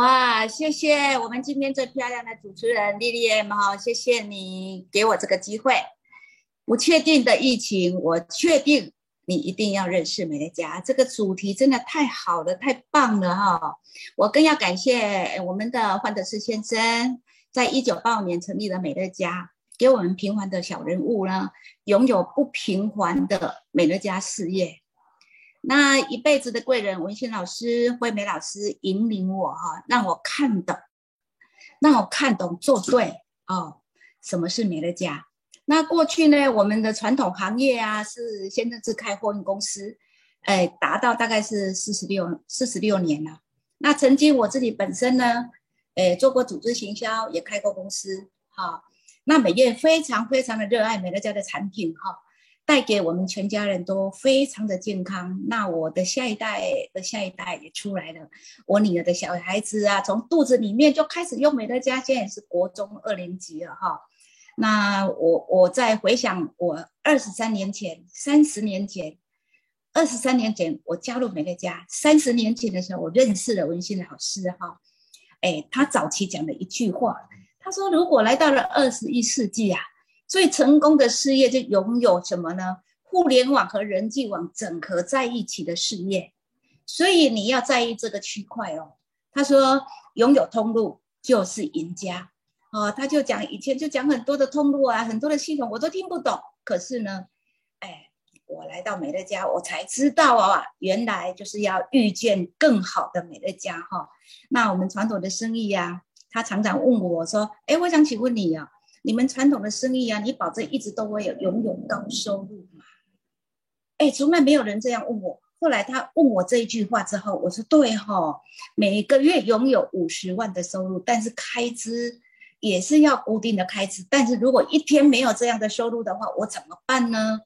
哇，谢谢我们今天最漂亮的主持人丽丽 M 哈，谢谢你给我这个机会。不确定的疫情，我确定你一定要认识美乐家。这个主题真的太好了，太棒了哈！我更要感谢我们的范德斯先生，在一九八五年成立了美乐家，给我们平凡的小人物呢，拥有不平凡的美乐家事业。那一辈子的贵人文心老师、惠美老师引领我哈，让我看懂，让我看懂做对哦。什么是美乐家？那过去呢，我们的传统行业啊是先正制开货运公司，哎，达到大概是四十六四十六年了。那曾经我自己本身呢，哎，做过组织行销，也开过公司，哈。那美业非常非常的热爱美乐家的产品，哈。带给我们全家人都非常的健康。那我的下一代的下一代也出来了，我女儿的小孩子啊，从肚子里面就开始用美乐家，现在也是国中二年级了哈。那我我在回想我二十三年前、三十年前、二十三年前我加入美乐家，三十年前的时候我认识了文心老师哈。哎，他早期讲的一句话，他说如果来到了二十一世纪啊。最成功的事业就拥有什么呢？互联网和人际网整合在一起的事业，所以你要在意这个区块哦。他说，拥有通路就是赢家哦。他就讲以前就讲很多的通路啊，很多的系统我都听不懂。可是呢，哎，我来到美乐家，我才知道啊，原来就是要遇见更好的美乐家哈。那我们传统的生意呀，他常常问我说，哎，我想请问你啊。你们传统的生意啊，你保证一直都会有拥有高收入吗？哎，从来没有人这样问我。后来他问我这一句话之后，我说对哈，每个月拥有五十万的收入，但是开支也是要固定的开支。但是如果一天没有这样的收入的话，我怎么办呢？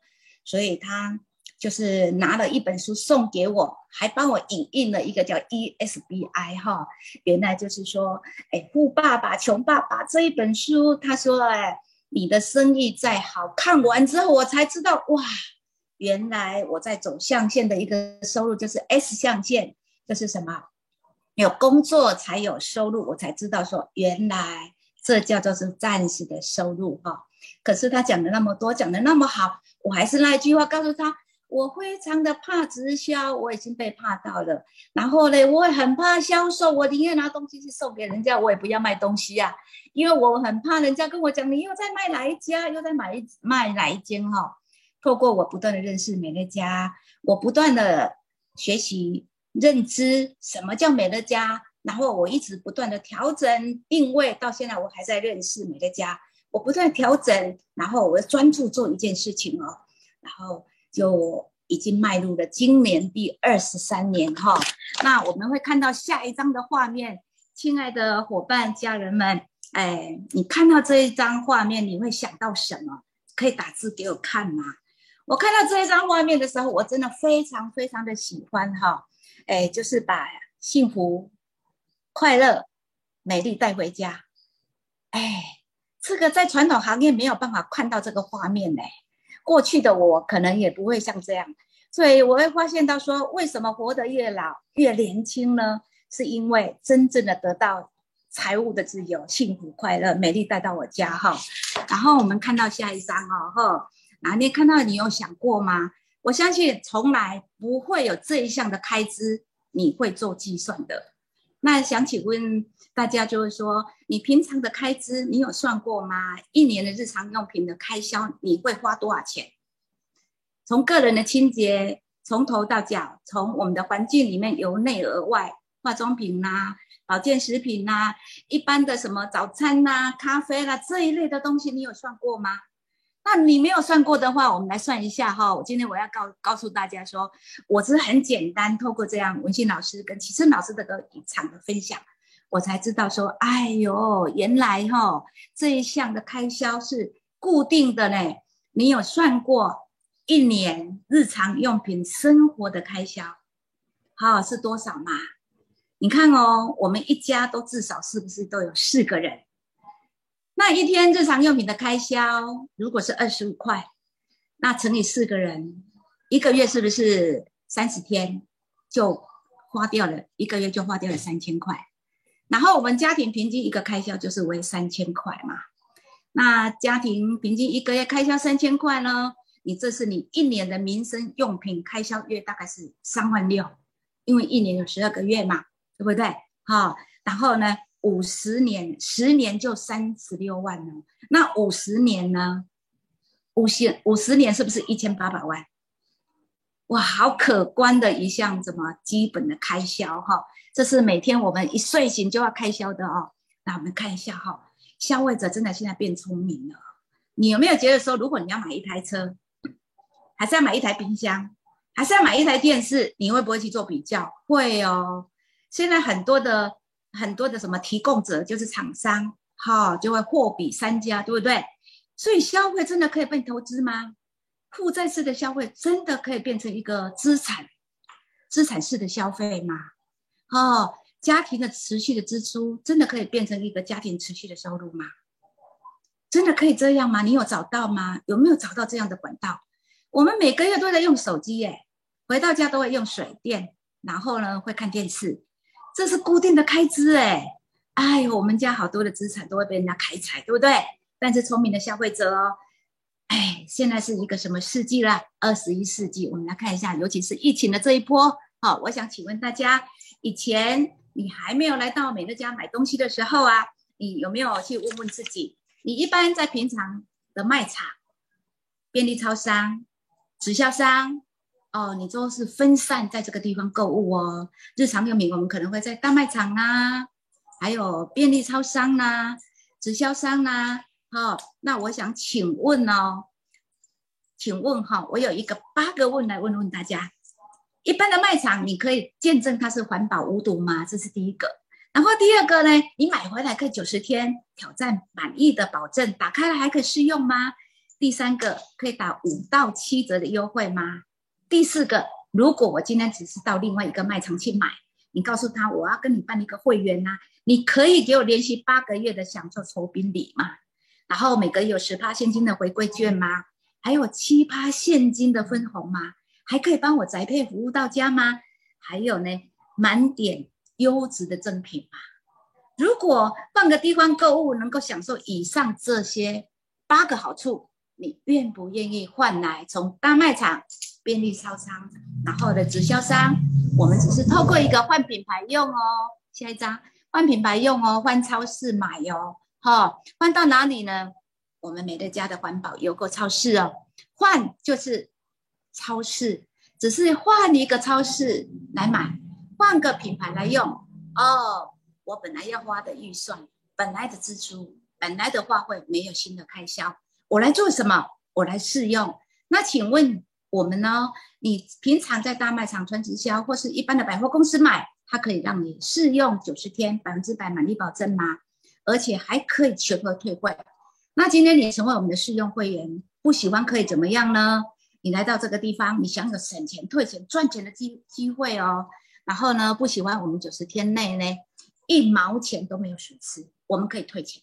所以他。就是拿了一本书送给我，还帮我影印了一个叫 ESBI 哈，原来就是说，哎，富爸爸穷爸爸这一本书，他说，哎，你的生意再好，看完之后我才知道，哇，原来我在走象限的一个收入就是 S 象限，这是什么？有工作才有收入，我才知道说，原来这叫做是暂时的收入哈。可是他讲的那么多，讲的那么好，我还是那一句话告诉他。我非常的怕直销，我已经被怕到了。然后呢，我也很怕销售，我宁愿拿东西去送给人家，我也不要卖东西啊，因为我很怕人家跟我讲，你又在卖哪一家，又在买卖哪一间哈。透过我不断的认识美乐家，我不断的学习认知什么叫美乐家，然后我一直不断的调整定位，到现在我还在认识美乐家，我不断调整，然后我专注做一件事情哦，然后。就已经迈入了今年第二十三年哈，那我们会看到下一张的画面，亲爱的伙伴家人们，哎，你看到这一张画面，你会想到什么？可以打字给我看吗？我看到这一张画面的时候，我真的非常非常的喜欢哈，哎，就是把幸福、快乐、美丽带回家，哎，这个在传统行业没有办法看到这个画面呢。过去的我可能也不会像这样，所以我会发现到说，为什么活得越老越年轻呢？是因为真正的得到财务的自由、幸福、快乐、美丽带到我家哈。然后我们看到下一张哦，哈，哪你看到你有想过吗？我相信从来不会有这一项的开支，你会做计算的。那想请问？大家就是说，你平常的开支你有算过吗？一年的日常用品的开销你会花多少钱？从个人的清洁，从头到脚，从我们的环境里面由内而外，化妆品呐、保健食品呐、一般的什么早餐呐、咖啡啦这一类的东西，你有算过吗？那你没有算过的话，我们来算一下哈。我今天我要告告诉大家说，我是很简单，透过这样文心老师跟启生老师的个一场的分享。我才知道说，哎呦，原来哈这一项的开销是固定的呢。你有算过一年日常用品生活的开销，好是多少吗？你看哦，我们一家都至少是不是都有四个人？那一天日常用品的开销如果是二十五块，那乘以四个人，一个月是不是三十天就花掉了？一个月就花掉了三千块。然后我们家庭平均一个开销就是为三千块嘛。那家庭平均一个月开销三千块呢？你这是你一年的民生用品开销月大概是三万六，因为一年有十二个月嘛，对不对？好，然后呢，五十年，十年就三十六万呢。那五十年呢？五十五十年是不是一千八百万？哇，好可观的一项怎么基本的开销哈？这是每天我们一睡醒就要开销的哦。那我们看一下哈。消费者真的现在变聪明了。你有没有觉得说，如果你要买一台车，还是要买一台冰箱，还是要买一台电视，你会不会去做比较？会哦。现在很多的很多的什么提供者就是厂商，哈，就会货比三家，对不对？所以消费真的可以被投资吗？负债式的消费真的可以变成一个资产，资产式的消费吗？哦。家庭的持续的支出真的可以变成一个家庭持续的收入吗？真的可以这样吗？你有找到吗？有没有找到这样的管道？我们每个月都在用手机，耶，回到家都会用水电，然后呢会看电视，这是固定的开支，哎，哎呦，我们家好多的资产都会被人家开采，对不对？但是聪明的消费者哦，哎，现在是一个什么世纪了？二十一世纪，我们来看一下，尤其是疫情的这一波，好，我想请问大家，以前。你还没有来到美乐家买东西的时候啊，你有没有去问问自己？你一般在平常的卖场、便利超商、直销商，哦，你都是分散在这个地方购物哦。日常用品我们可能会在大卖场啊，还有便利超商啊、直销商啊。好，那我想请问哦，请问哈，我有一个八个问来问问大家。一般的卖场，你可以见证它是环保无毒吗？这是第一个。然后第二个呢，你买回来可以九十天挑战满意的保证，打开了还可以试用吗？第三个，可以打五到七折的优惠吗？第四个，如果我今天只是到另外一个卖场去买，你告诉他我要跟你办一个会员呐，你可以给我连续八个月的享受酬宾礼吗？然后每个月有十趴现金的回馈券吗？还有七趴现金的分红吗？还可以帮我宅配服务到家吗？还有呢，满点优质的赠品吗？如果换个地方购物能够享受以上这些八个好处，你愿不愿意换来从大卖场、便利超商，然后的直销商？我们只是透过一个换品牌用哦，下一张换品牌用哦，换超市买哦，哈，换到哪里呢？我们美乐家的环保邮购超市哦，换就是。超市只是换一个超市来买，换个品牌来用哦。我本来要花的预算，本来的支出，本来的花费没有新的开销，我来做什么？我来试用。那请问我们呢？你平常在大卖场、传直销或是一般的百货公司买，它可以让你试用九十天，百分之百满意保证吗？而且还可以全额退货。那今天你成为我们的试用会员，不喜欢可以怎么样呢？你来到这个地方，你享有省钱、退钱、赚钱的机机会哦。然后呢，不喜欢我们九十天内呢，一毛钱都没有损失，我们可以退钱。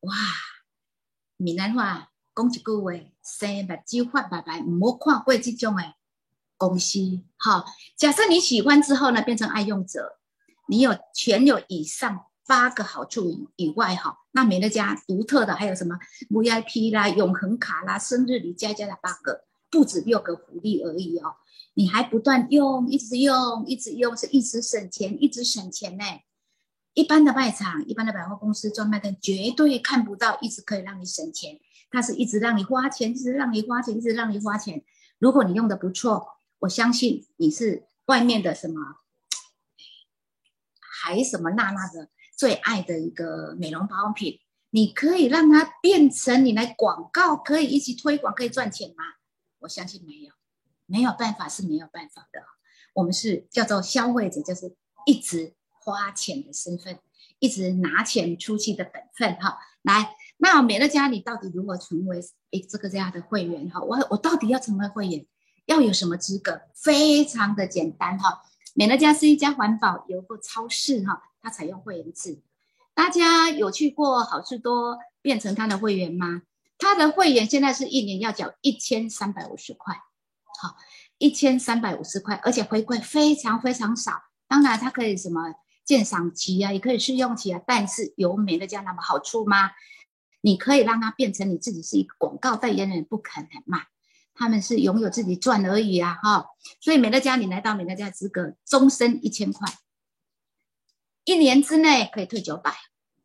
哇，闽南话讲一句话：生白鸡换白白，唔好看过这种诶公司。好，假设你喜欢之后呢，变成爱用者，你有全有以上八个好处以外，哈。那美乐家独特的还有什么 VIP 啦、永恒卡啦、生日礼加加的八个，不止六个福利而已哦。你还不断用，一直用，一直用，是一直省钱，一直省钱呢。一般的卖场、一般的百货公司专卖店绝对看不到，一直可以让你省钱。它是一直让你花钱，一直让你花钱，一直让你花钱。如果你用的不错，我相信你是外面的什么，还什么娜娜的。最爱的一个美容保养品，你可以让它变成你来广告，可以一起推广，可以赚钱吗？我相信没有，没有办法是没有办法的。我们是叫做消费者，就是一直花钱的身份，一直拿钱出去的本分。哈，来，那美乐家，你到底如何成为诶这个这样的会员？哈，我我到底要成为会员，要有什么资格？非常的简单哈，美乐家是一家环保有个超市哈。它采用会员制，大家有去过好事多变成它的会员吗？它的会员现在是一年要缴一千三百五十块，好，一千三百五十块，而且回馈非常非常少。当然，它可以什么鉴赏期啊，也可以试用期啊。但是有美乐家那么好处吗？你可以让它变成你自己是一个广告代言人，不可能嘛？他们是拥有自己赚而已啊，哈。所以美乐家，你来到美乐家资格，终身一千块，一年之内可以退九百，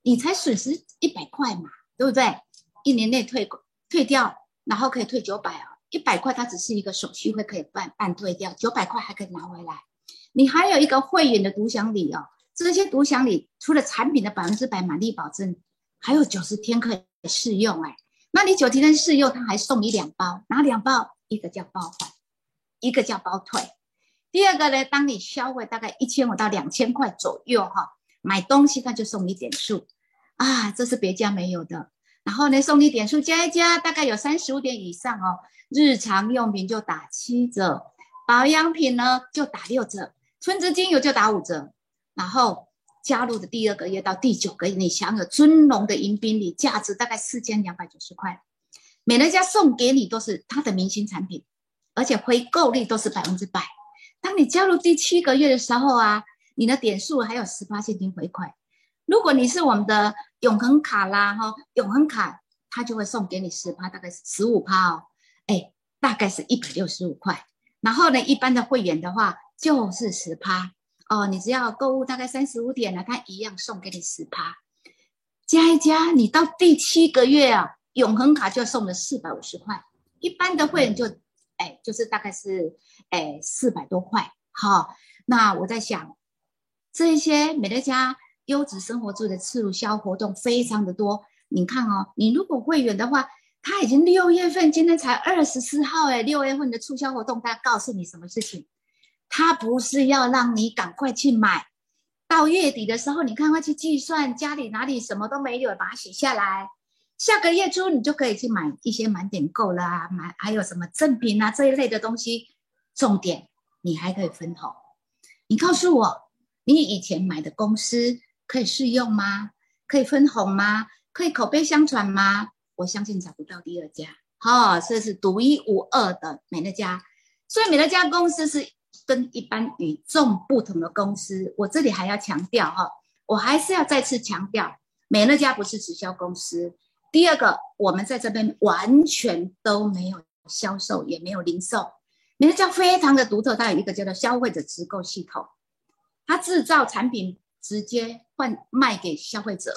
你才损失一百块嘛，对不对？一年内退退掉，然后可以退九百啊，一百块它只是一个手续费，可以办办退掉，九百块还可以拿回来。你还有一个会员的独享礼哦，这些独享礼除了产品的百分之百满意保证，还有九十天可以试用哎。那你九十天试用，他还送你两包，哪两包？一个叫包换，一个叫包退。第二个呢，当你消费大概一千五到两千块左右哈，买东西他就送你点数啊，这是别家没有的。然后呢，送你点数加一加，大概有三十五点以上哦。日常用品就打七折，保养品呢就打六折，春之精油就打五折。然后加入的第二个月到第九个月，你享有尊荣的迎宾礼，价值大概四千两百九十块。美乐家送给你都是他的明星产品，而且回购率都是百分之百。当你加入第七个月的时候啊，你的点数还有十八现金回馈。如果你是我们的永恒卡啦，哈，永恒卡他就会送给你十趴，大概是十五趴哦，哎，大概是一百六十五块。然后呢，一般的会员的话就是十趴哦，你只要购物大概三十五点呢，他一样送给你十趴。加一加，你到第七个月啊，永恒卡就送了四百五十块，一般的会员就哎，就是大概是哎四百多块。好，那我在想，这些美乐家。优质生活住的促销活动非常的多，你看哦，你如果会员的话，他已经六月份，今天才二十四号哎，六月份的促销活动，他告诉你什么事情？他不是要让你赶快去买，到月底的时候，你赶快去计算家里哪里什么都没有，把它写下来，下个月初你就可以去买一些满点购啦，买还有什么赠品啊这一类的东西，重点你还可以分红，你告诉我，你以前买的公司。可以试用吗？可以分红吗？可以口碑相传吗？我相信找不到第二家，哈，这是独一无二的美乐家。所以美乐家公司是跟一般与众不同的公司。我这里还要强调哈，我还是要再次强调，美乐家不是直销公司。第二个，我们在这边完全都没有销售，也没有零售。美乐家非常的独特，它有一个叫做消费者直购系统，它制造产品。直接换卖给消费者，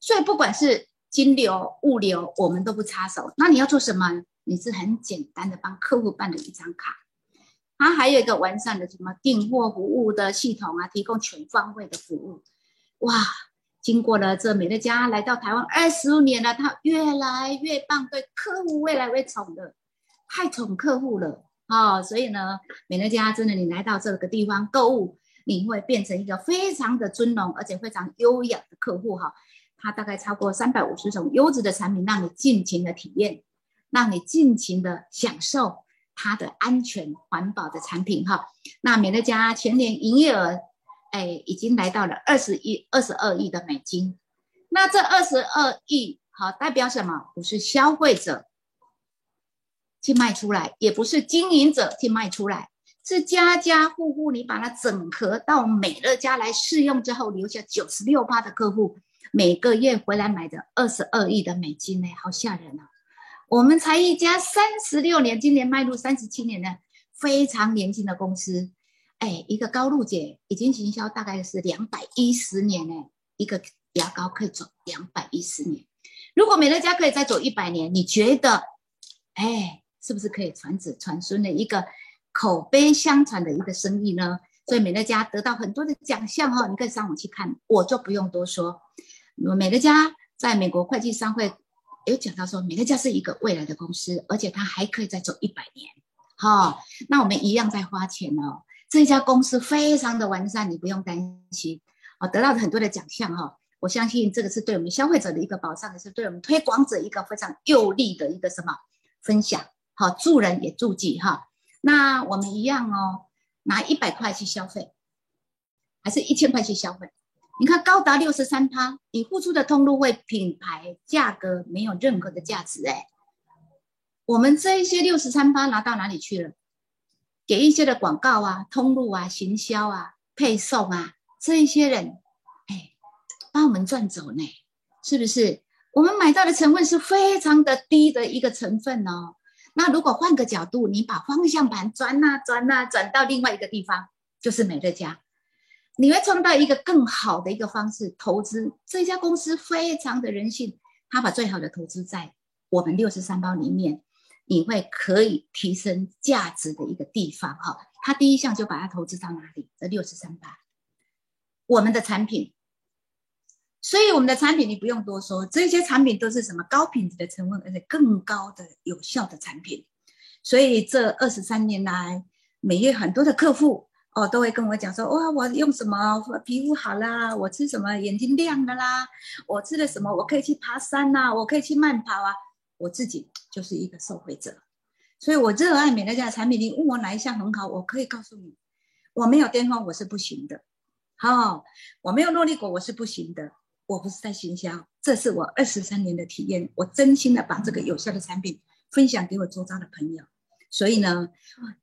所以不管是金流、物流，我们都不插手。那你要做什么？你是很简单的帮客户办了一张卡，它还有一个完善的什么订货服务的系统啊，提供全方位的服务。哇，经过了这美乐家来到台湾二十五年了，它越来越棒，对客户越来越宠的，太宠客户了啊！所以呢，美乐家真的，你来到这个地方购物。你会变成一个非常的尊荣而且非常优雅的客户哈，它大概超过三百五十种优质的产品，让你尽情的体验，让你尽情的享受它的安全环保的产品哈。那美乐家全年营业额，哎，已经来到了二十亿、二十二亿的美金。那这二十二亿好代表什么？不是消费者去卖出来，也不是经营者去卖出来。是家家户户，你把它整合到美乐家来试用之后，留下九十六趴的客户，每个月回来买的二十二亿的美金呢，好吓人啊！我们才一家三十六年，今年迈入三十七年的非常年轻的公司，哎，一个高露洁已经行销大概是两百一十年呢，一个牙膏可以走两百一十年，如果美乐家可以再走一百年，你觉得，哎，是不是可以传子传孙的一个？口碑相传的一个生意呢，所以美乐家得到很多的奖项哈，你可以上网去看，我就不用多说。美乐家在美国会计商会有讲到说，美乐家是一个未来的公司，而且它还可以再走一百年。哈，那我们一样在花钱哦。这家公司非常的完善，你不用担心。哦，得到很多的奖项哈，我相信这个是对我们消费者的一个保障，也是对我们推广者一个非常有利的一个什么分享。好，助人也助己哈。那我们一样哦，拿一百块去消费，还是一千块去消费？你看高达六十三趴，你付出的通路为品牌价格没有任何的价值哎。我们这一些六十三趴拿到哪里去了？给一些的广告啊、通路啊、行销啊、配送啊，这一些人我们赚走呢，是不是？我们买到的成分是非常的低的一个成分哦。那如果换个角度，你把方向盘转呐转呐转到另外一个地方，就是美乐家，你会创造一个更好的一个方式投资。这家公司非常的人性，他把最好的投资在我们六十三包里面，你会可以提升价值的一个地方哈。他第一项就把它投资到哪里？这六十三包，我们的产品。所以我们的产品你不用多说，这些产品都是什么高品质的成分，而且更高的有效的产品。所以这二十三年来，每月很多的客户哦都会跟我讲说：哇，我用什么皮肤好啦？我吃什么眼睛亮的啦？我吃了什么？我可以去爬山呐？我可以去慢跑啊？我自己就是一个受惠者，所以我热爱美乐家的产品。你问我哪一项很好，我可以告诉你，我没有巅峰我是不行的，好，我没有诺丽果我是不行的。我不是在行销，这是我二十三年的体验。我真心的把这个有效的产品分享给我周遭的朋友，所以呢，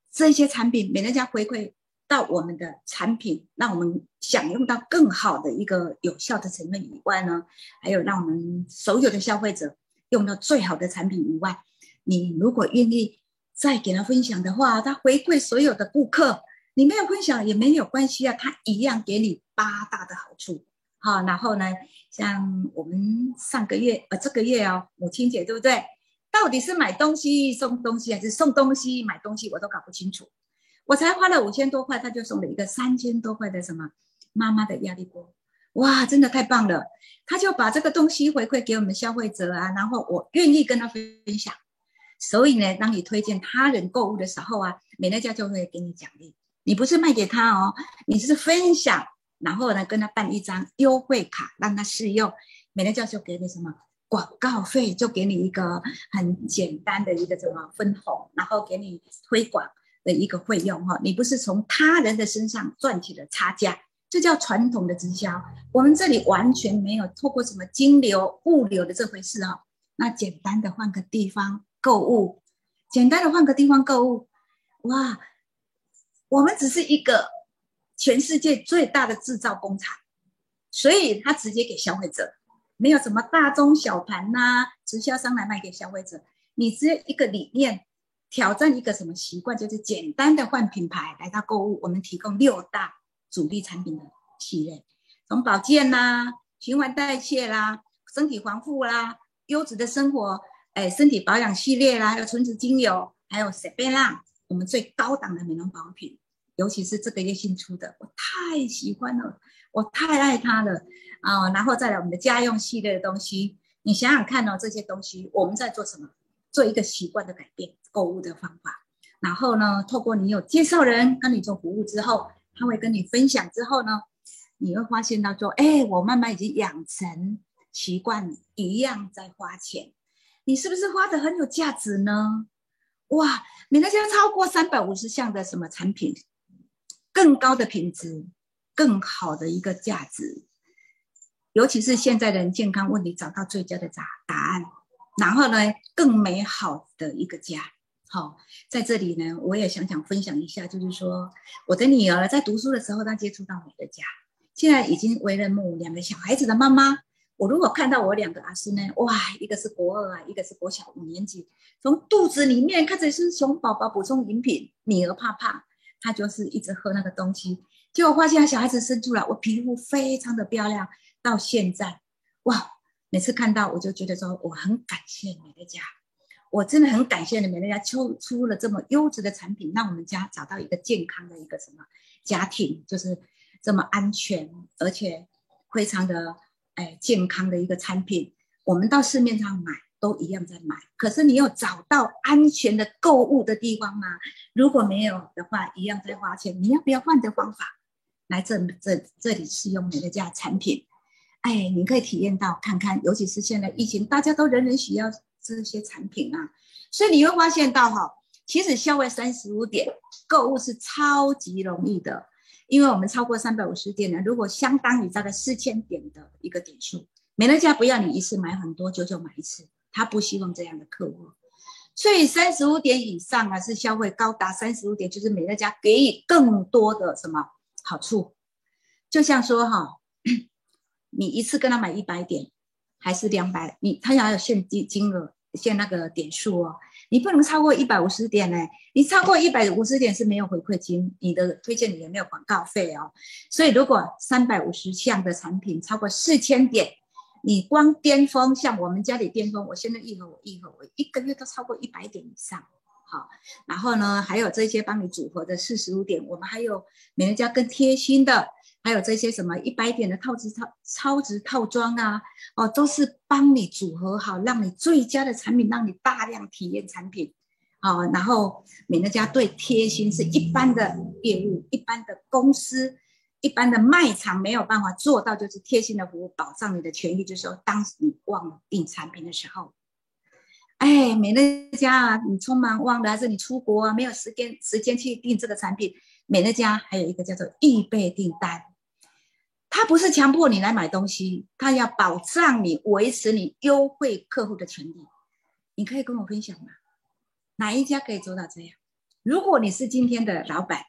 这些产品美乐家回馈到我们的产品，让我们享用到更好的一个有效的成分以外呢，还有让我们所有的消费者用到最好的产品以外，你如果愿意再给他分享的话，他回馈所有的顾客，你没有分享也没有关系啊，他一样给你八大的好处。好，然后呢？像我们上个月呃，这个月哦，母亲节对不对？到底是买东西送东西，还是送东西买东西？我都搞不清楚。我才花了五千多块，他就送了一个三千多块的什么妈妈的压力锅，哇，真的太棒了！他就把这个东西回馈给我们消费者啊，然后我愿意跟他分享。所以呢，当你推荐他人购物的时候啊，美乐家就会给你奖励。你不是卖给他哦，你是分享。然后呢，跟他办一张优惠卡，让他试用。美乐家就给你什么广告费，就给你一个很简单的一个什么分红，然后给你推广的一个费用哈。你不是从他人的身上赚取了差价，这叫传统的直销。我们这里完全没有透过什么金流、物流的这回事哦。那简单的换个地方购物，简单的换个地方购物，哇，我们只是一个。全世界最大的制造工厂，所以他直接给消费者，没有什么大中小盘呐，直销商来卖给消费者。你只有一个理念，挑战一个什么习惯，就是简单的换品牌来到购物。我们提供六大主力产品的系列，从保健啦、循环代谢啦、身体防护啦、优质的生活，哎，身体保养系列啦，还有纯植精油，还有 s e b e l a，我们最高档的美容保养品。尤其是这个月新出的，我太喜欢了，我太爱它了啊！然后再来我们的家用系列的东西，你想想看哦，这些东西我们在做什么？做一个习惯的改变，购物的方法。然后呢，透过你有介绍人跟你做服务之后，他会跟你分享之后呢，你会发现到说，哎，我慢慢已经养成习惯，一样在花钱，你是不是花的很有价值呢？哇，你那些超过三百五十项的什么产品？更高的品质，更好的一个价值，尤其是现在的人健康问题找到最佳的答答案，然后呢，更美好的一个家。好，在这里呢，我也想想分享一下，就是说我的女儿在读书的时候，她接触到美的家，现在已经为人母，两个小孩子的妈妈。我如果看到我两个阿叔呢，哇，一个是国二啊，一个是国小五年级，从肚子里面开始是熊宝宝补充饮品，女儿怕怕。他就是一直喝那个东西，结果发现小孩子生出来，我皮肤非常的漂亮。到现在，哇，每次看到我就觉得说，我很感谢美乐家，我真的很感谢你美乐家出出了这么优质的产品，让我们家找到一个健康的一个什么家庭，就是这么安全而且非常的哎健康的一个产品。我们到市面上买。都一样在买，可是你有找到安全的购物的地方吗？如果没有的话，一样在花钱。你要不要换个方法来这这这里试用美乐家产品？哎，你可以体验到看看，尤其是现在疫情，大家都人人需要这些产品啊，所以你会发现到哈，其实消费三十五点购物是超级容易的，因为我们超过三百五十点呢，如果相当于大概四千点的一个点数，美乐家不要你一次买很多，久久买一次。他不希望这样的客户，所以三十五点以上啊，是消费高达三十五点，就是美乐家给予更多的什么好处？就像说哈，你一次跟他买一百点，还是两百？你他要有限金金额，限那个点数哦。你不能超过一百五十点呢，你超过一百五十点是没有回馈金，你的推荐里也没有广告费哦。所以如果三百五十项的产品超过四千点，你光巅峰，像我们家里巅峰，我现在一盒我一盒，我一个月都超过一百点以上。好，然后呢，还有这些帮你组合的四十五点，我们还有美乐家更贴心的。还有这些什么一百点的套值套超值套装啊，哦，都是帮你组合好，让你最佳的产品，让你大量体验产品，好，然后美乐家对贴心是一般的业务、一般的公司、一般的卖场没有办法做到，就是贴心的服务，保障你的权益。就是说，当你忘了订产品的时候，哎，美乐家啊，你匆忙忘了，还是你出国啊，没有时间时间去订这个产品，美乐家还有一个叫做预备订单。他不是强迫你来买东西，他要保障你维持你优惠客户的权利。你可以跟我分享吗？哪一家可以做到这样？如果你是今天的老板，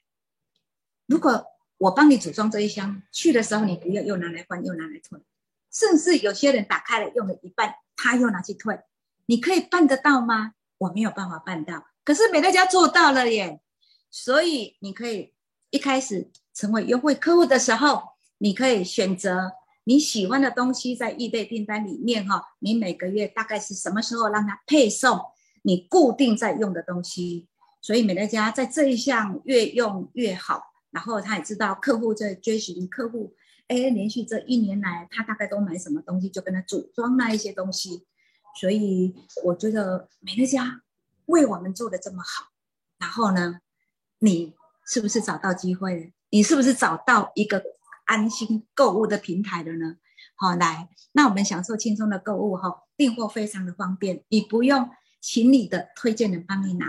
如果我帮你组装这一箱，去的时候你不要又拿来换又拿来退，甚至有些人打开了用了一半，他又拿去退，你可以办得到吗？我没有办法办到，可是美乐家做到了耶。所以你可以一开始成为优惠客户的时候。你可以选择你喜欢的东西在预备订单里面哈，你每个月大概是什么时候让他配送你固定在用的东西，所以美乐家在这一项越用越好，然后他也知道客户在追寻客户，哎，连续这一年来他大概都买什么东西，就跟他组装那一些东西，所以我觉得美乐家为我们做的这么好，然后呢，你是不是找到机会了？你是不是找到一个？安心购物的平台的呢？好，来，那我们享受轻松的购物哈，订货非常的方便，你不用请你的推荐人帮你拿，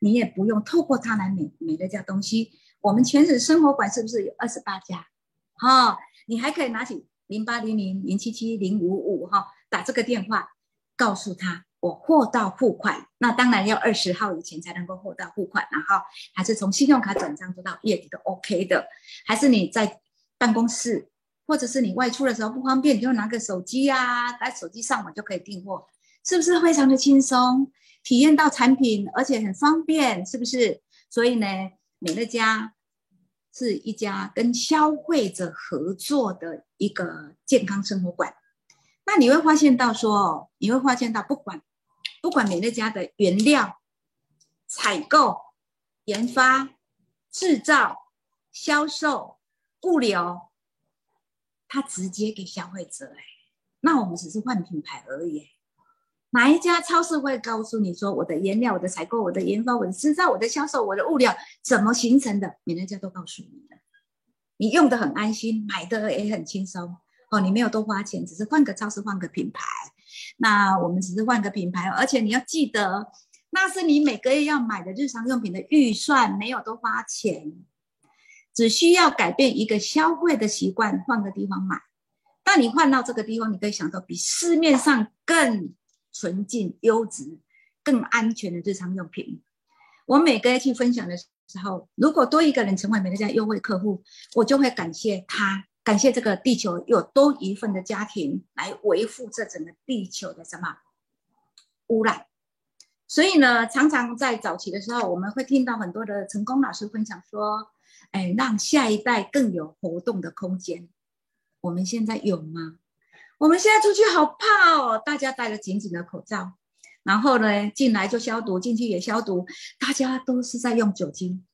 你也不用透过他来买买这家东西。我们全省生活馆是不是有二十八家？哈，你还可以拿起零八零零零七七零五五哈，打这个电话，告诉他我货到付款。那当然要二十号以前才能够货到付款，然后还是从信用卡转账做到月底都 OK 的，还是你在。办公室，或者是你外出的时候不方便，你就拿个手机啊，在手机上网就可以订货，是不是非常的轻松？体验到产品，而且很方便，是不是？所以呢，美乐家是一家跟消费者合作的一个健康生活馆。那你会发现到说，你会发现到不管不管美乐家的原料、采购、研发、制造、销售。物流，他直接给消费者哎，那我们只是换品牌而已。哪一家超市会告诉你说，我的原料、我的采购、我的研发、我的制造、我的销售、我的物料怎么形成的？每家都告诉你的，你用的很安心，买的也很轻松哦。你没有多花钱，只是换个超市、换个品牌。那我们只是换个品牌，而且你要记得，那是你每个月要买的日常用品的预算，没有多花钱。只需要改变一个消费的习惯，换个地方买。当你换到这个地方，你可以享受比市面上更纯净、优质、更安全的日常用品。我每个月去分享的时候，如果多一个人成为美乐家优惠客户，我就会感谢他，感谢这个地球有多一份的家庭来维护这整个地球的什么污染。所以呢，常常在早期的时候，我们会听到很多的成功老师分享说。哎，让下一代更有活动的空间。我们现在有吗？我们现在出去好怕哦，大家戴了紧紧的口罩，然后呢，进来就消毒，进去也消毒，大家都是在用酒精。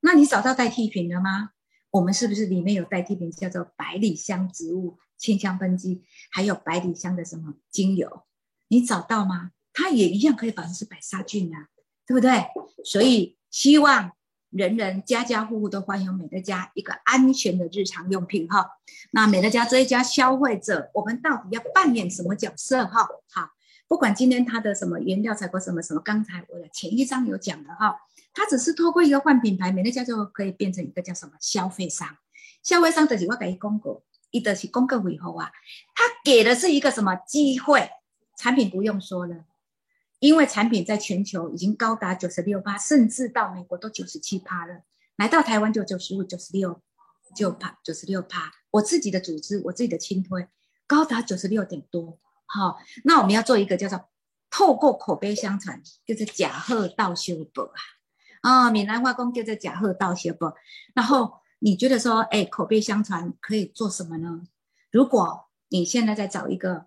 那你找到代替品了吗？我们是不是里面有代替品，叫做百里香植物清香喷剂，还有百里香的什么精油？你找到吗？它也一样可以保持百杀菌啊，对不对？所以希望。人人家家户户都欢迎美乐家一个安全的日常用品哈。那美乐家这一家消费者，我们到底要扮演什么角色哈？好，不管今天他的什么原料采购什么什么，刚才我的前一章有讲的哈，他只是透过一个换品牌，美乐家就可以变成一个叫什么消费商。消费商的是我给一公告，一的是公告以后啊，他给的是一个什么机会？产品不用说了。因为产品在全球已经高达九十六趴，甚至到美国都九十七趴了，来到台湾就九十五、九十六，九趴九十六趴。我自己的组织，我自己的亲推，高达九十六点多。好，那我们要做一个叫做透过口碑相传，就是假贺道修博啊。啊，闽南话讲叫做假贺道修博。然后你觉得说，哎，口碑相传可以做什么呢？如果你现在在找一个，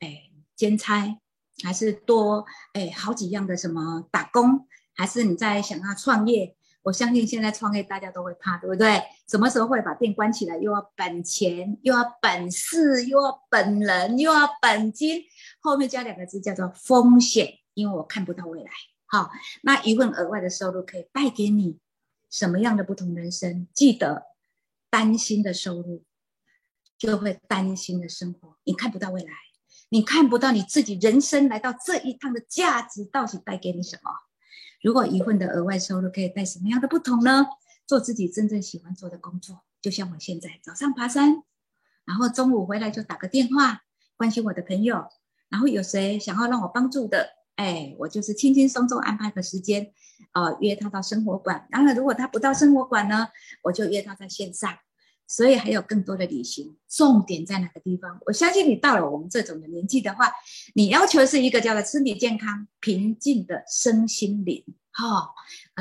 哎，兼差，还是多，哎，好几样的什么打工，还是你在想要创业？我相信现在创业大家都会怕，对不对？什么时候会把店关起来？又要本钱，又要本事，又要本人，又要本金，后面加两个字叫做风险，因为我看不到未来。好，那一份额外的收入可以带给你什么样的不同人生？记得，担心的收入就会担心的生活。你看不到未来，你看不到你自己人生来到这一趟的价值到底带给你什么？如果一份的额外收入可以带什么样的不同呢？做自己真正喜欢做的工作，就像我现在早上爬山，然后中午回来就打个电话关心我的朋友，然后有谁想要让我帮助的，哎，我就是轻轻松松安排个时间，呃，约他到生活馆。当然，如果他不到生活馆呢，我就约他在线上。所以还有更多的旅行，重点在哪个地方？我相信你到了我们这种的年纪的话，你要求是一个叫做身体健康、平静的身心灵。哈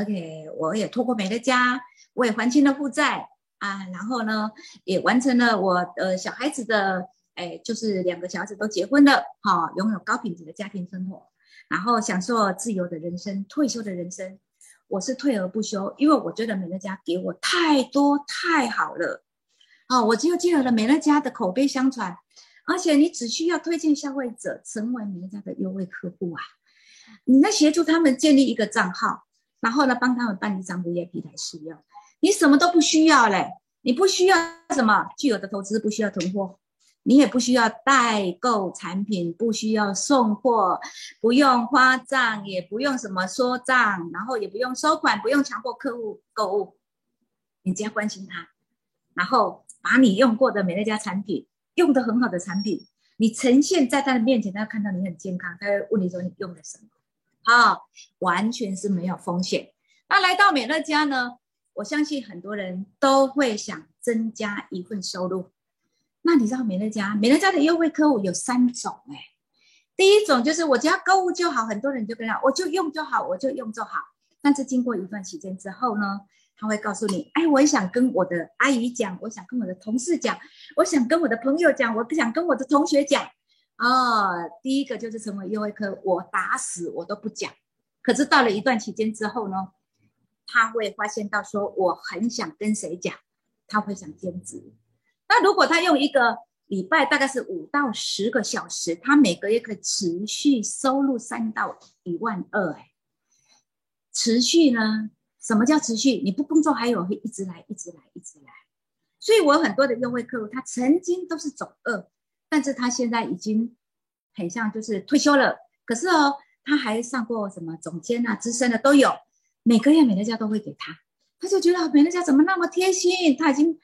，OK，我也托过美乐家，我也还清了负债啊，然后呢，也完成了我呃小孩子的，哎，就是两个小孩子都结婚了，哈，拥有高品质的家庭生活，然后享受自由的人生、退休的人生。我是退而不休，因为我觉得美乐家给我太多太好了。哦，我就借了美乐家的口碑相传，而且你只需要推荐消费者成为美乐家的优惠客户啊，你在协助他们建立一个账号，然后呢帮他们办一张 VIP 来使用，你什么都不需要嘞，你不需要什么具有的投资，不需要囤货，你也不需要代购产品，不需要送货，不用花账，也不用什么说账，然后也不用收款，不用强迫客户购物，你只要关心他，然后。把你用过的美乐家产品，用的很好的产品，你呈现在他的面前，他看到你很健康，他会问你说你用的什么？好，完全是没有风险。那来到美乐家呢？我相信很多人都会想增加一份收入。那你知道美乐家？美乐家的优惠客户有三种哎。第一种就是我只要购物就好，很多人就跟他，我就用就好，我就用就好。但是经过一段时间之后呢？他会告诉你，哎，我也想跟我的阿姨讲，我想跟我的同事讲，我想跟我的朋友讲，我不想跟我的同学讲。哦，第一个就是成为优惠科，我打死我都不讲。可是到了一段期间之后呢，他会发现到说，我很想跟谁讲，他会想兼职。那如果他用一个礼拜大概是五到十个小时，他每个月可以持续收入三到一万二，哎，持续呢？什么叫持续？你不工作还有会一直来，一直来，一直来。所以我很多的优惠客户，他曾经都是走二，但是他现在已经很像就是退休了。可是哦，他还上过什么总监啊、资深的都有，每个月美乐家都会给他，他就觉得美乐家怎么那么贴心？他已经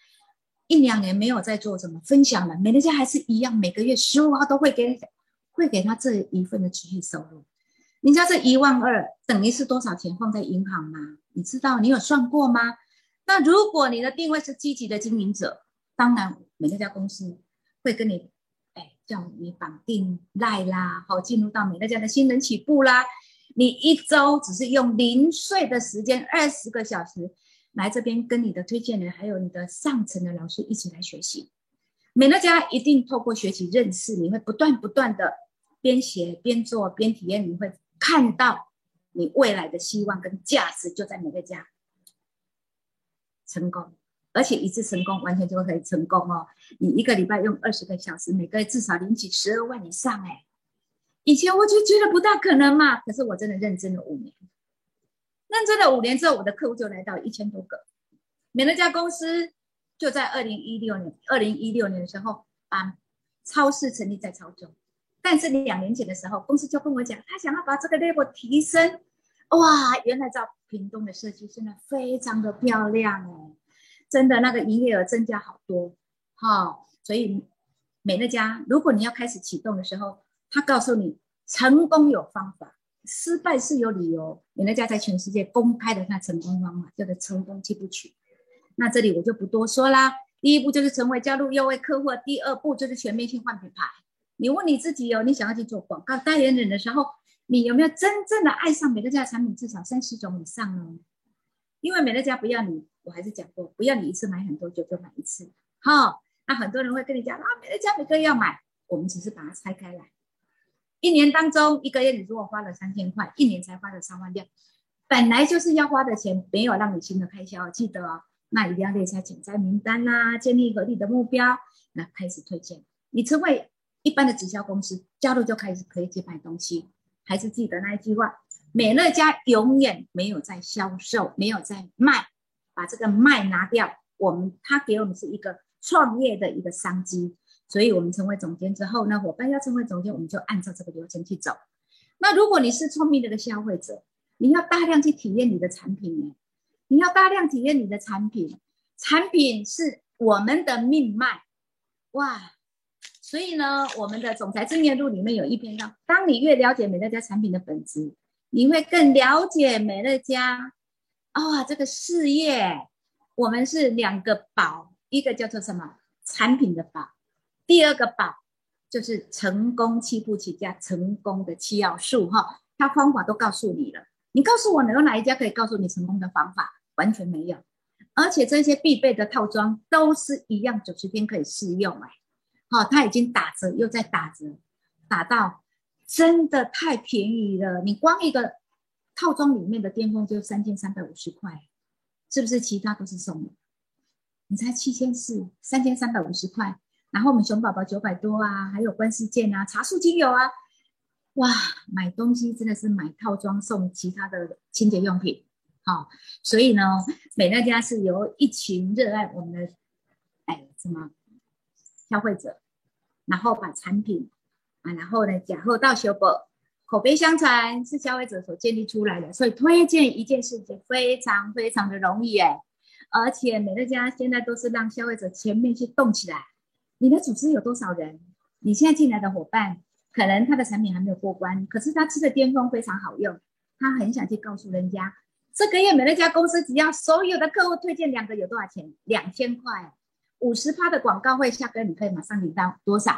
一两年没有在做什么分享了，美乐家还是一样，每个月十五号都会给，会给他这一份的持续收入。你知道这一万二等于是多少钱放在银行吗？你知道你有算过吗？那如果你的定位是积极的经营者，当然美乐家公司会跟你，哎，叫你绑定赖啦，好进入到美乐家的新人起步啦。你一周只是用零碎的时间二十个小时来这边跟你的推荐人还有你的上层的老师一起来学习。美乐家一定透过学习认识，你会不断不断的边学边做边体验，你会。看到你未来的希望跟价值就在美乐家成功，而且一次成功完全就可以成功哦。你一个礼拜用二十个小时，每个月至少领取十二万以上哎。以前我就觉得不大可能嘛，可是我真的认真了五年，认真了五年之后，我的客户就来到一千多个。美乐家公司就在二零一六年，二零一六年的时候把超市成立在潮州。但是你两年前的时候，公司就跟我讲，他想要把这个 level 提升。哇，原来在屏东的社区现在非常的漂亮哦，真的那个营业额增加好多哈。所以美乐家，如果你要开始启动的时候，他告诉你成功有方法，失败是有理由。美乐家在全世界公开的那成功方法叫做成功七部曲。那这里我就不多说啦。第一步就是成为加入优惠客户，第二步就是全面性换品牌。你问你自己哦，你想要去做广告代言人的时候，你有没有真正的爱上美乐家的产品？至少三十种以上呢？因为美乐家不要你，我还是讲过，不要你一次买很多，就就买一次。好，那很多人会跟你讲啊，美乐家每个月要买，我们只是把它拆开来。一年当中，一个月你如果花了三千块，一年才花了三万六，本来就是要花的钱，没有让你新的开销，记得哦。那一定要列下潜在名单啦，建立合理的目标，那开始推荐。你成为一般的直销公司，加入就开始可以去卖东西。还是记得那一句话：美乐家永远没有在销售，没有在卖，把这个卖拿掉。我们他给我们是一个创业的一个商机，所以我们成为总监之后呢，伙伴要成为总监，我们就按照这个流程去走。那如果你是聪明的个消费者，你要大量去体验你的产品呢？你要大量体验你的产品，产品是我们的命脉，哇！所以呢，我们的总裁正念录里面有一篇叫：当你越了解美乐家产品的本质，你会更了解美乐家啊这个事业。我们是两个宝，一个叫做什么？产品的宝，第二个宝就是成功七步起家成功的七要素哈，它方法都告诉你了。你告诉我有哪一家可以告诉你成功的方法？完全没有，而且这些必备的套装都是一样，九十天可以试用哎，好，它已经打折又在打折，打到真的太便宜了。你光一个套装里面的巅峰就三千三百五十块，是不是？其他都是送的，你才七千四，三千三百五十块。然后我们熊宝宝九百多啊，还有关世健啊，茶树精油啊，哇，买东西真的是买套装送其他的清洁用品。好，所以呢，美乐家是由一群热爱我们的，哎，什么消费者，然后把产品啊，然后呢，假货到修补，口碑相传是消费者所建立出来的，所以推荐一件事情非常非常的容易哎，而且美乐家现在都是让消费者前面去动起来。你的组织有多少人？你现在进来的伙伴，可能他的产品还没有过关，可是他吃的巅峰非常好用，他很想去告诉人家。这个月美乐家公司只要所有的客户推荐两个有多少钱？两千块，五十趴的广告费，下个月你可以马上领到多少？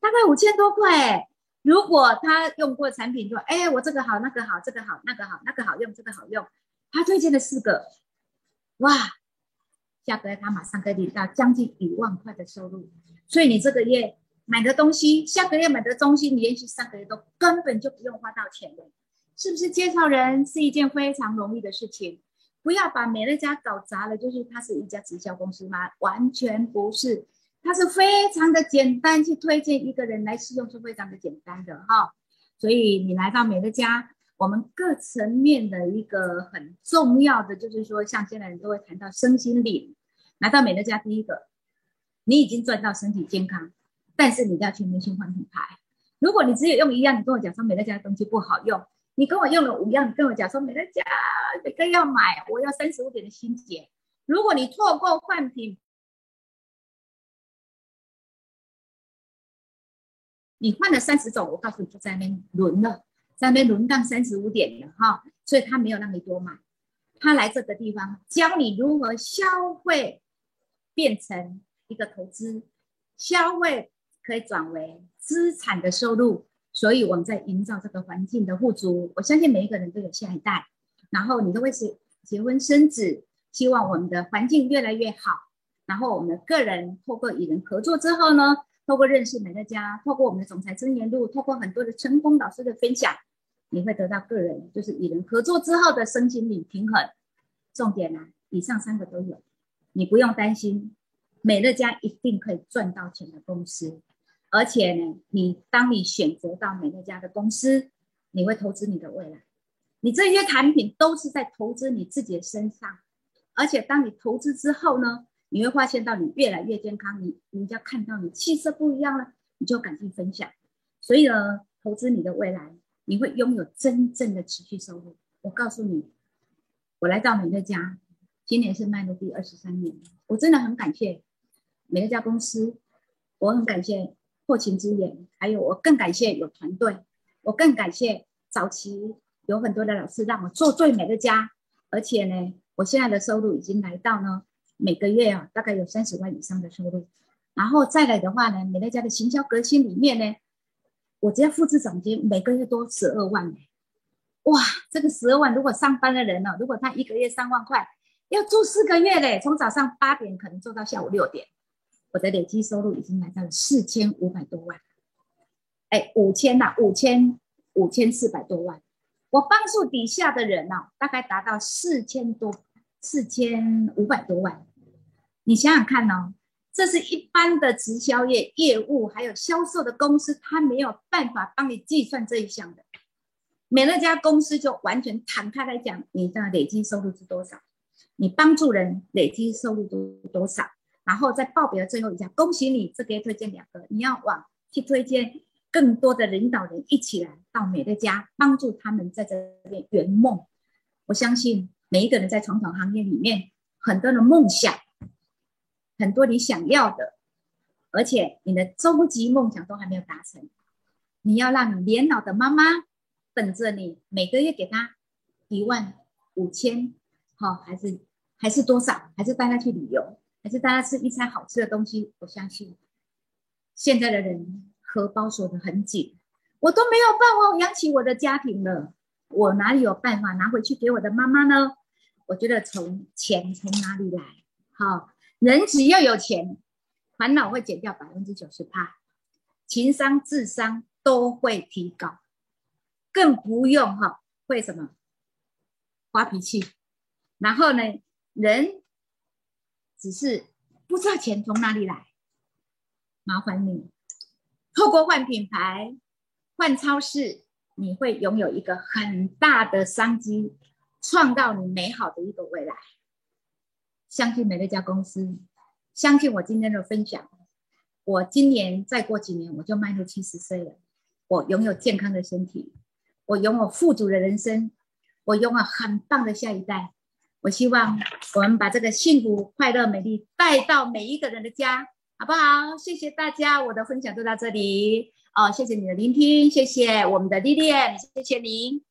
大概五千多块。如果他用过产品说，哎，我这个好，那个好，这个好，那个好，那个好用，这个好用，他推荐了四个，哇，下个月他马上可以领到将近一万块的收入。所以你这个月买的东西，下个月买的东西，你连续三个月都根本就不用花到钱的。是不是介绍人是一件非常容易的事情？不要把美乐家搞砸了。就是它是一家直销公司吗？完全不是，它是非常的简单，去推荐一个人来试用是非常的简单的哈。所以你来到美乐家，我们各层面的一个很重要的就是说，像现在人都会谈到身心灵。来到美乐家，第一个，你已经赚到身体健康，但是你要全面去换品牌。如果你只有用一样，你跟我讲说美乐家的东西不好用。你跟我用了五样，你跟我讲说美乐家每个要买，我要三十五点的心结。如果你错过换品，你换了三十种，我告诉你就在那边轮了，在那边轮到三十五点了哈。所以他没有让你多买，他来这个地方教你如何消费变成一个投资，消费可以转为资产的收入。所以我们在营造这个环境的富足，我相信每一个人都有下一代，然后你都会是结婚生子，希望我们的环境越来越好。然后我们的个人透过与人合作之后呢，透过认识美乐家，透过我们的总裁真言录，透过很多的成功导师的分享，你会得到个人就是与人合作之后的身心理平衡。重点呢，以上三个都有，你不用担心，美乐家一定可以赚到钱的公司。而且呢，你当你选择到美乐家的公司，你会投资你的未来。你这些产品都是在投资你自己的身上。而且当你投资之后呢，你会发现到你越来越健康，你人家看到你气色不一样了，你就赶紧分享。所以呢，投资你的未来，你会拥有真正的持续收入。我告诉你，我来到美乐家，今年是卖的第二十三年，我真的很感谢美乐家公司，我很感谢。后勤资源，还有我更感谢有团队，我更感谢早期有很多的老师让我做最美的家，而且呢，我现在的收入已经来到呢每个月啊大概有三十万以上的收入。然后再来的话呢，美乐家的行销革新里面呢，我只要复制总金，每个月都十二万哇，这个十二万，如果上班的人呢，如果他一个月三万块，要做四个月嘞，从早上八点可能做到下午六点，我的累计收入已经来到了四千五百多万。哎，五千呐，五千五千四百多万。我帮助底下的人呢，大概达到四千多，四千五百多万。你想想看哦。这是一般的直销业业务，还有销售的公司，他没有办法帮你计算这一项的。美乐家公司就完全敞开来讲，你的累积收入是多少？你帮助人累积收入多多少？然后在报表最后一项，恭喜你，这个推荐两个，你要往去推荐更多的领导人一起来到美乐家，帮助他们在这边圆梦。我相信每一个人在传统行业里面，很多的梦想。很多你想要的，而且你的终极梦想都还没有达成，你要让年老的妈妈等着你，每个月给她一万五千，好还是还是多少？还是带她去旅游，还是大家吃一餐好吃的东西？我相信现在的人荷包锁得很紧，我都没有办法养起我的家庭了，我哪里有办法拿回去给我的妈妈呢？我觉得从钱从哪里来？好。人只要有钱，烦恼会减掉百分之九十八，情商、智商都会提高，更不用哈会什么发脾气。然后呢，人只是不知道钱从哪里来，麻烦你透过换品牌、换超市，你会拥有一个很大的商机，创造你美好的一个未来。相信美乐家公司，相信我今天的分享。我今年再过几年，我就迈入七十岁了。我拥有健康的身体，我拥有富足的人生，我拥有很棒的下一代。我希望我们把这个幸福、快乐、美丽带到每一个人的家，好不好？谢谢大家，我的分享就到这里。哦，谢谢你的聆听，谢谢我们的丽丽，谢谢您。